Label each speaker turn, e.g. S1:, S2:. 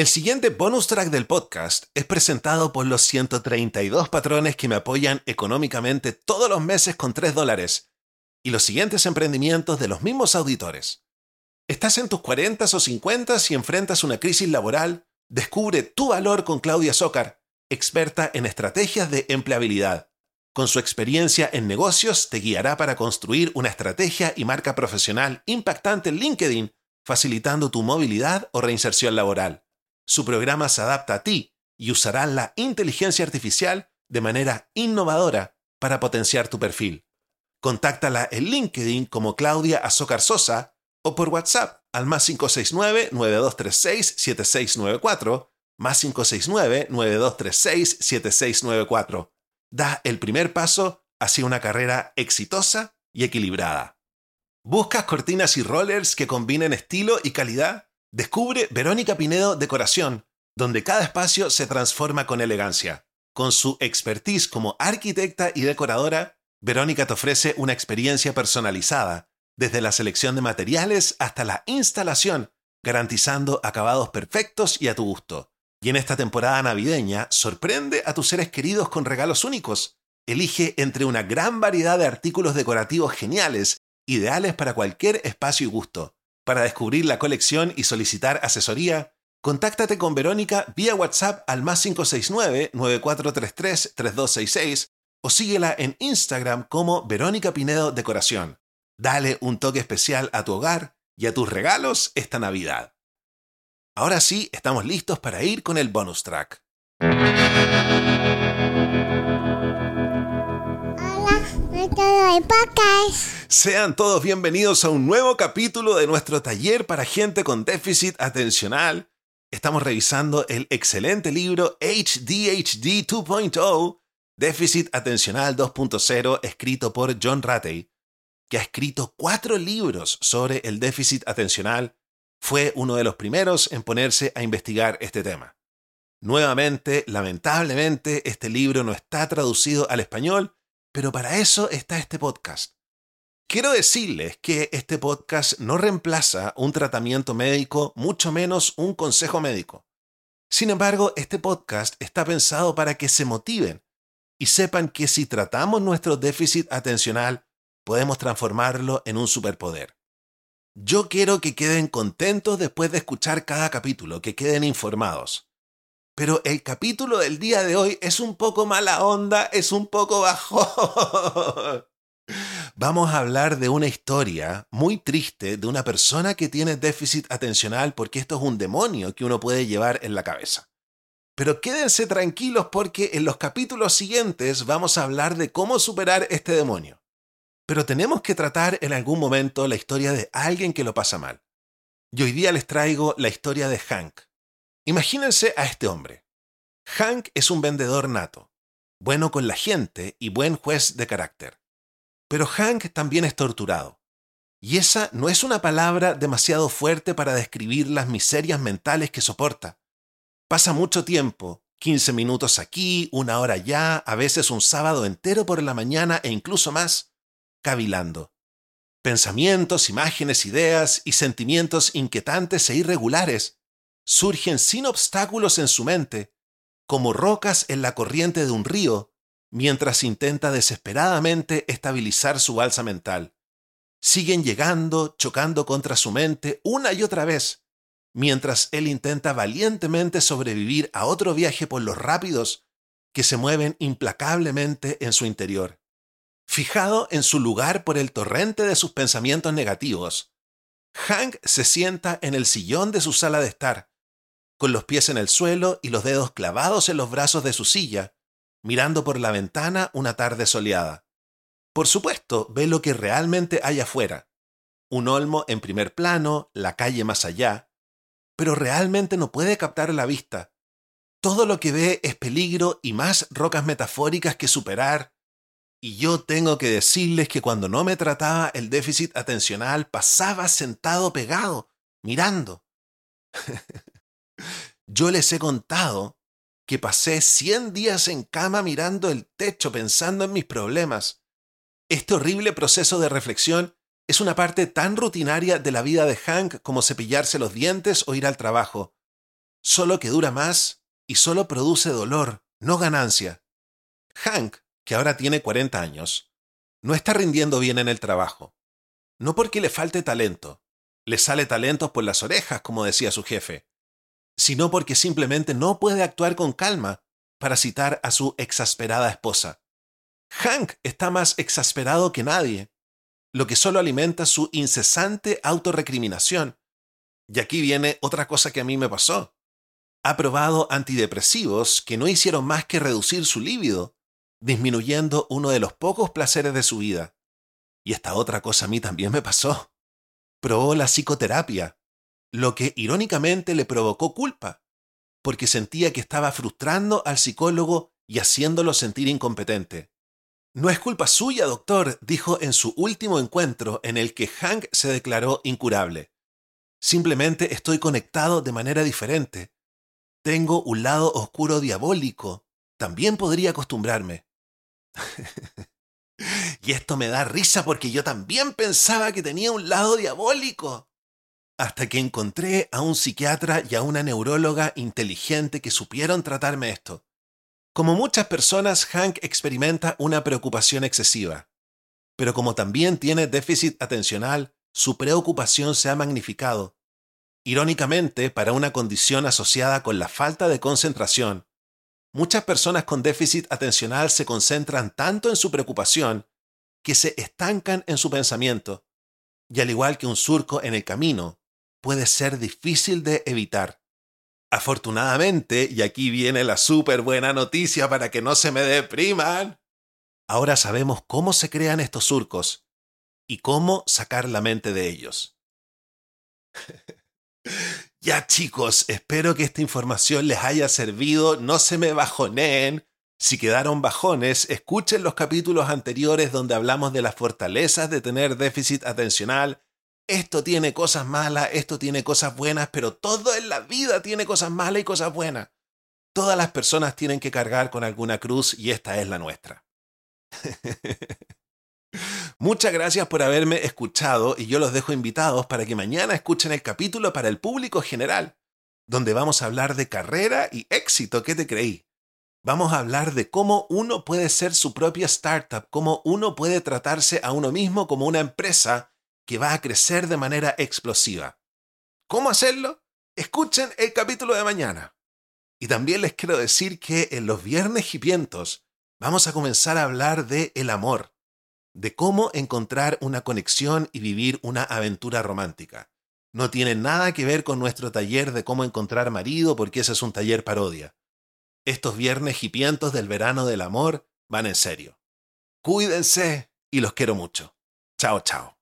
S1: El siguiente bonus track del podcast es presentado por los 132 patrones que me apoyan económicamente todos los meses con 3 dólares y los siguientes emprendimientos de los mismos auditores. ¿Estás en tus 40 o 50 y enfrentas una crisis laboral? Descubre tu valor con Claudia Zócar, experta en estrategias de empleabilidad. Con su experiencia en negocios te guiará para construir una estrategia y marca profesional impactante en LinkedIn, facilitando tu movilidad o reinserción laboral. Su programa se adapta a ti y usará la inteligencia artificial de manera innovadora para potenciar tu perfil. Contáctala en LinkedIn como Claudia Azócar Sosa o por WhatsApp al más 569-9236-7694, más 569-9236-7694. Da el primer paso hacia una carrera exitosa y equilibrada. ¿Buscas cortinas y rollers que combinen estilo y calidad? Descubre Verónica Pinedo Decoración, donde cada espacio se transforma con elegancia. Con su expertise como arquitecta y decoradora, Verónica te ofrece una experiencia personalizada, desde la selección de materiales hasta la instalación, garantizando acabados perfectos y a tu gusto. Y en esta temporada navideña, sorprende a tus seres queridos con regalos únicos. Elige entre una gran variedad de artículos decorativos geniales, ideales para cualquier espacio y gusto. Para descubrir la colección y solicitar asesoría, contáctate con Verónica vía WhatsApp al más 569-9433-3266 o síguela en Instagram como Verónica Pinedo Decoración. Dale un toque especial a tu hogar y a tus regalos esta Navidad. Ahora sí, estamos listos para ir con el bonus track. Sean todos bienvenidos a un nuevo capítulo de nuestro taller para gente con déficit atencional. Estamos revisando el excelente libro HDHD 2.0, Déficit Atencional 2.0, escrito por John Ratey, que ha escrito cuatro libros sobre el déficit atencional. Fue uno de los primeros en ponerse a investigar este tema. Nuevamente, lamentablemente, este libro no está traducido al español, pero para eso está este podcast. Quiero decirles que este podcast no reemplaza un tratamiento médico, mucho menos un consejo médico. Sin embargo, este podcast está pensado para que se motiven y sepan que si tratamos nuestro déficit atencional, podemos transformarlo en un superpoder. Yo quiero que queden contentos después de escuchar cada capítulo, que queden informados. Pero el capítulo del día de hoy es un poco mala onda, es un poco bajo. Vamos a hablar de una historia muy triste de una persona que tiene déficit atencional porque esto es un demonio que uno puede llevar en la cabeza. Pero quédense tranquilos porque en los capítulos siguientes vamos a hablar de cómo superar este demonio. Pero tenemos que tratar en algún momento la historia de alguien que lo pasa mal. Y hoy día les traigo la historia de Hank. Imagínense a este hombre. Hank es un vendedor nato, bueno con la gente y buen juez de carácter. Pero Hank también es torturado. Y esa no es una palabra demasiado fuerte para describir las miserias mentales que soporta. Pasa mucho tiempo, 15 minutos aquí, una hora allá, a veces un sábado entero por la mañana e incluso más, cavilando. Pensamientos, imágenes, ideas y sentimientos inquietantes e irregulares surgen sin obstáculos en su mente, como rocas en la corriente de un río mientras intenta desesperadamente estabilizar su balsa mental. Siguen llegando, chocando contra su mente una y otra vez, mientras él intenta valientemente sobrevivir a otro viaje por los rápidos que se mueven implacablemente en su interior. Fijado en su lugar por el torrente de sus pensamientos negativos, Hank se sienta en el sillón de su sala de estar, con los pies en el suelo y los dedos clavados en los brazos de su silla, mirando por la ventana una tarde soleada. Por supuesto, ve lo que realmente hay afuera. Un olmo en primer plano, la calle más allá, pero realmente no puede captar la vista. Todo lo que ve es peligro y más rocas metafóricas que superar. Y yo tengo que decirles que cuando no me trataba el déficit atencional pasaba sentado pegado, mirando. yo les he contado que pasé 100 días en cama mirando el techo pensando en mis problemas. Este horrible proceso de reflexión es una parte tan rutinaria de la vida de Hank como cepillarse los dientes o ir al trabajo. solo que dura más y solo produce dolor, no ganancia. Hank, que ahora tiene 40 años, no está rindiendo bien en el trabajo. No porque le falte talento, le sale talento por las orejas, como decía su jefe, sino porque simplemente no puede actuar con calma para citar a su exasperada esposa. Hank está más exasperado que nadie, lo que solo alimenta su incesante autorrecriminación. Y aquí viene otra cosa que a mí me pasó. Ha probado antidepresivos que no hicieron más que reducir su líbido, disminuyendo uno de los pocos placeres de su vida. Y esta otra cosa a mí también me pasó. Probó la psicoterapia, lo que irónicamente le provocó culpa, porque sentía que estaba frustrando al psicólogo y haciéndolo sentir incompetente. No es culpa suya, doctor, dijo en su último encuentro en el que Hank se declaró incurable. Simplemente estoy conectado de manera diferente. Tengo un lado oscuro diabólico. También podría acostumbrarme. y esto me da risa porque yo también pensaba que tenía un lado diabólico. Hasta que encontré a un psiquiatra y a una neuróloga inteligente que supieron tratarme esto. Como muchas personas, Hank experimenta una preocupación excesiva. Pero como también tiene déficit atencional, su preocupación se ha magnificado. Irónicamente, para una condición asociada con la falta de concentración, muchas personas con déficit atencional se concentran tanto en su preocupación que se estancan en su pensamiento, y al igual que un surco en el camino, puede ser difícil de evitar. Afortunadamente, y aquí viene la súper buena noticia para que no se me depriman, ahora sabemos cómo se crean estos surcos y cómo sacar la mente de ellos. ya chicos, espero que esta información les haya servido, no se me bajoneen. Si quedaron bajones, escuchen los capítulos anteriores donde hablamos de las fortalezas de tener déficit atencional esto tiene cosas malas, esto tiene cosas buenas, pero todo en la vida tiene cosas malas y cosas buenas. Todas las personas tienen que cargar con alguna cruz y esta es la nuestra. Muchas gracias por haberme escuchado y yo los dejo invitados para que mañana escuchen el capítulo para el público general, donde vamos a hablar de carrera y éxito, ¿qué te creí? Vamos a hablar de cómo uno puede ser su propia startup, cómo uno puede tratarse a uno mismo como una empresa que va a crecer de manera explosiva. ¿Cómo hacerlo? Escuchen el capítulo de mañana. Y también les quiero decir que en los viernes hipientos vamos a comenzar a hablar de el amor, de cómo encontrar una conexión y vivir una aventura romántica. No tiene nada que ver con nuestro taller de cómo encontrar marido, porque ese es un taller parodia. Estos viernes hipientos del verano del amor van en serio. Cuídense y los quiero mucho. Chao, chao.